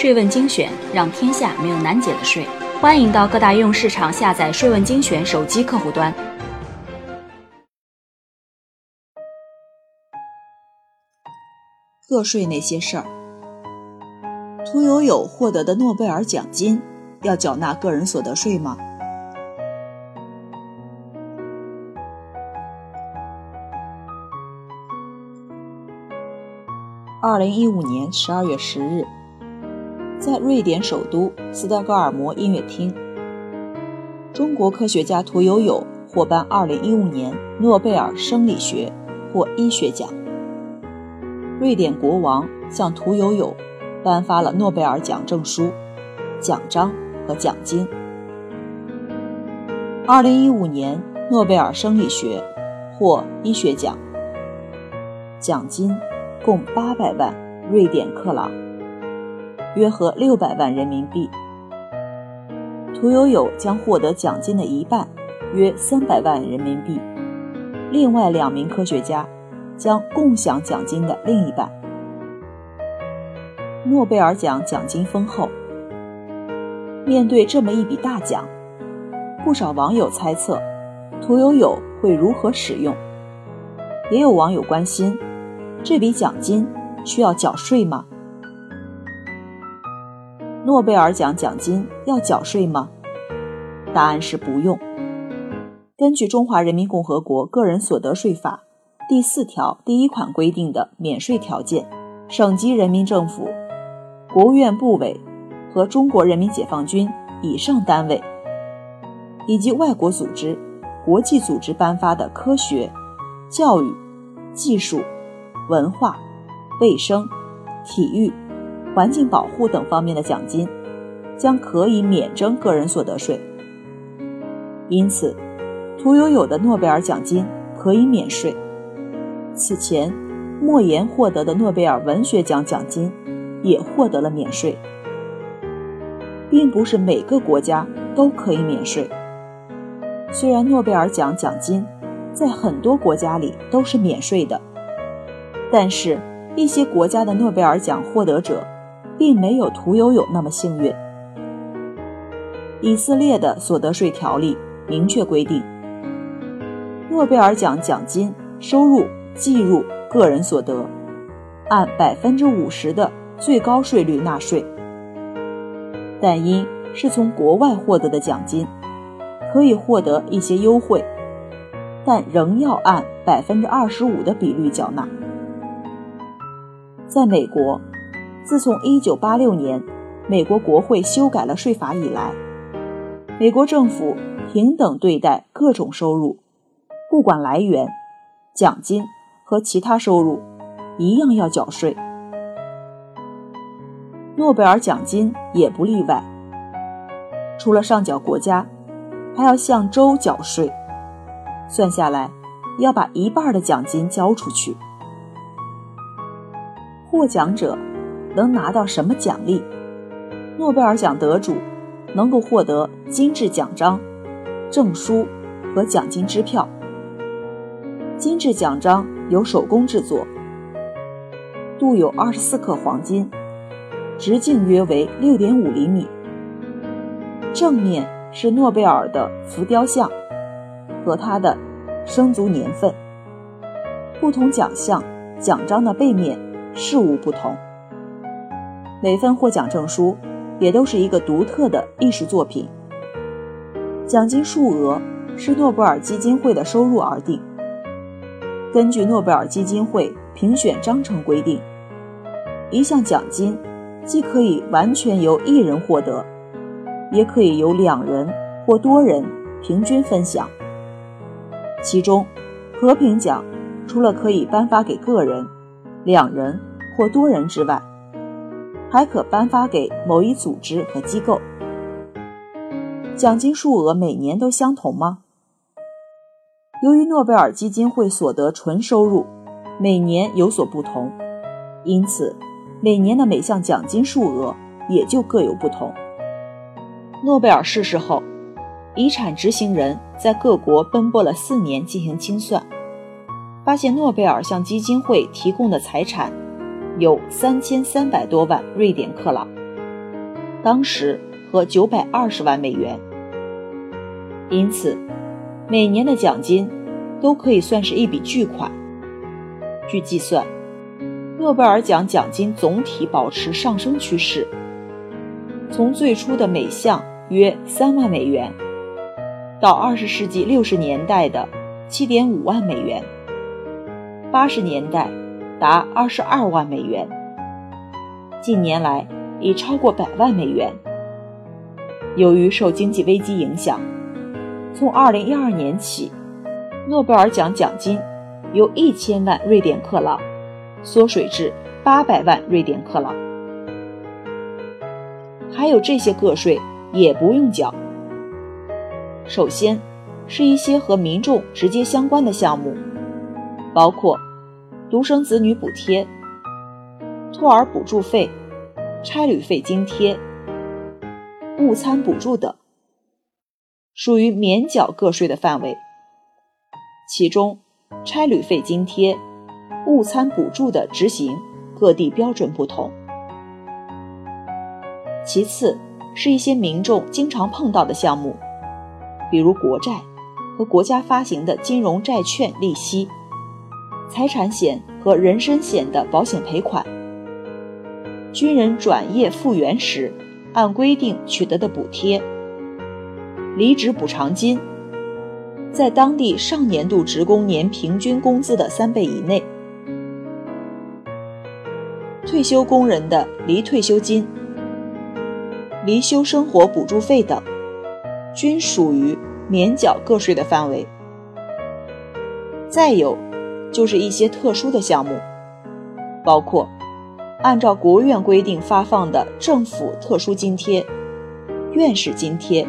税问精选，让天下没有难解的税。欢迎到各大应用市场下载“税问精选”手机客户端。个税那些事儿，屠呦呦获得的诺贝尔奖金要缴纳个人所得税吗？二零一五年十二月十日。在瑞典首都斯德哥尔摩音乐厅，中国科学家屠呦呦获颁2015年诺贝尔生理学或医学奖。瑞典国王向屠呦呦颁发了诺贝尔奖证书、奖章和奖金。2015年诺贝尔生理学或医学奖奖金共800万瑞典克朗。约合六百万人民币。屠呦呦将获得奖金的一半，约三百万人民币。另外两名科学家将共享奖金的另一半。诺贝尔奖奖金丰厚。面对这么一笔大奖，不少网友猜测屠呦呦会如何使用。也有网友关心，这笔奖金需要缴税吗？诺贝尔奖奖金要缴税吗？答案是不用。根据《中华人民共和国个人所得税法》第四条第一款规定的免税条件，省级人民政府、国务院部委和中国人民解放军以上单位，以及外国组织、国际组织颁发的科学、教育、技术、文化、卫生、体育。环境保护等方面的奖金，将可以免征个人所得税。因此，屠呦呦的诺贝尔奖金可以免税。此前，莫言获得的诺贝尔文学奖奖金也获得了免税。并不是每个国家都可以免税。虽然诺贝尔奖奖金在很多国家里都是免税的，但是一些国家的诺贝尔奖获得者。并没有屠呦呦那么幸运。以色列的所得税条例明确规定，诺贝尔奖奖金收入计入个人所得，按百分之五十的最高税率纳税。但因是从国外获得的奖金，可以获得一些优惠，但仍要按百分之二十五的比率缴纳。在美国。自从1986年美国国会修改了税法以来，美国政府平等对待各种收入，不管来源，奖金和其他收入一样要缴税。诺贝尔奖金也不例外，除了上缴国家，还要向州缴税，算下来要把一半的奖金交出去。获奖者。能拿到什么奖励？诺贝尔奖得主能够获得金质奖章、证书和奖金支票。金质奖章由手工制作，镀有二十四克黄金，直径约为六点五厘米。正面是诺贝尔的浮雕像和他的生卒年份。不同奖项奖章的背面事物不同。每份获奖证书也都是一个独特的艺术作品。奖金数额是诺贝尔基金会的收入而定。根据诺贝尔基金会评选章程规定，一项奖金既可以完全由一人获得，也可以由两人或多人平均分享。其中，和平奖除了可以颁发给个人、两人或多人之外，还可颁发给某一组织和机构。奖金数额每年都相同吗？由于诺贝尔基金会所得纯收入每年有所不同，因此每年的每项奖金数额也就各有不同。诺贝尔逝世后，遗产执行人在各国奔波了四年进行清算，发现诺贝尔向基金会提供的财产。有三千三百多万瑞典克朗，当时和九百二十万美元。因此，每年的奖金都可以算是一笔巨款。据计算，诺贝尔奖奖金总体保持上升趋势，从最初的每项约三万美元，到二十世纪六十年代的七点五万美元，八十年代达二十二万美元，近年来已超过百万美元。由于受经济危机影响。从二零一二年起，诺贝尔奖奖金由一千万瑞典克朗缩水至八百万瑞典克朗。还有这些个税也不用缴。首先，是一些和民众直接相关的项目，包括独生子女补贴、托儿补助费、差旅费津贴、误餐补助等。属于免缴个税的范围，其中差旅费津贴、误餐补助的执行各地标准不同。其次是一些民众经常碰到的项目，比如国债和国家发行的金融债券利息、财产险和人身险的保险赔款、军人转业复员时按规定取得的补贴。离职补偿金，在当地上年度职工年平均工资的三倍以内；退休工人的离退休金、离休生活补助费等，均属于免缴个税的范围。再有，就是一些特殊的项目，包括按照国务院规定发放的政府特殊津贴、院士津贴。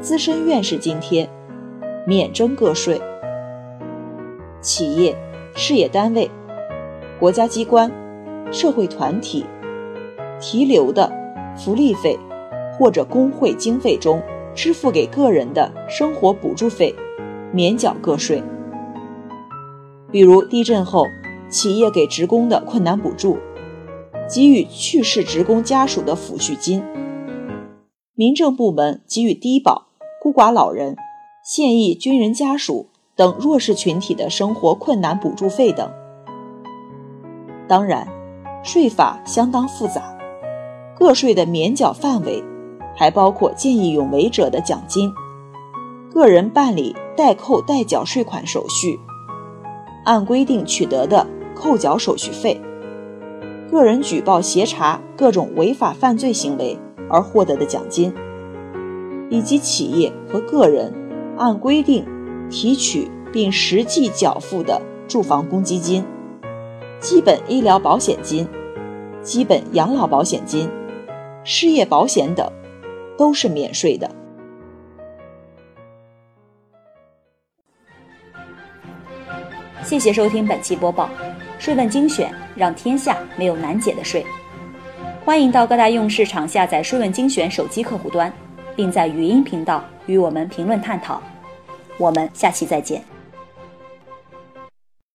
资深院士津贴免征个税，企业、事业单位、国家机关、社会团体提留的福利费或者工会经费中支付给个人的生活补助费免缴个税。比如地震后企业给职工的困难补助，给予去世职工家属的抚恤金，民政部门给予低保。孤寡老人、现役军人家属等弱势群体的生活困难补助费等。当然，税法相当复杂，个税的免缴范围还包括见义勇为者的奖金、个人办理代扣代缴税款手续、按规定取得的扣缴手续费、个人举报协查各种违法犯罪行为而获得的奖金。以及企业和个人按规定提取并实际缴付的住房公积金、基本医疗保险金、基本养老保险金、失业保险等，都是免税的。谢谢收听本期播报，《税问精选》，让天下没有难解的税。欢迎到各大应用市场下载《税问精选》手机客户端。并在语音频道与我们评论探讨，我们下期再见。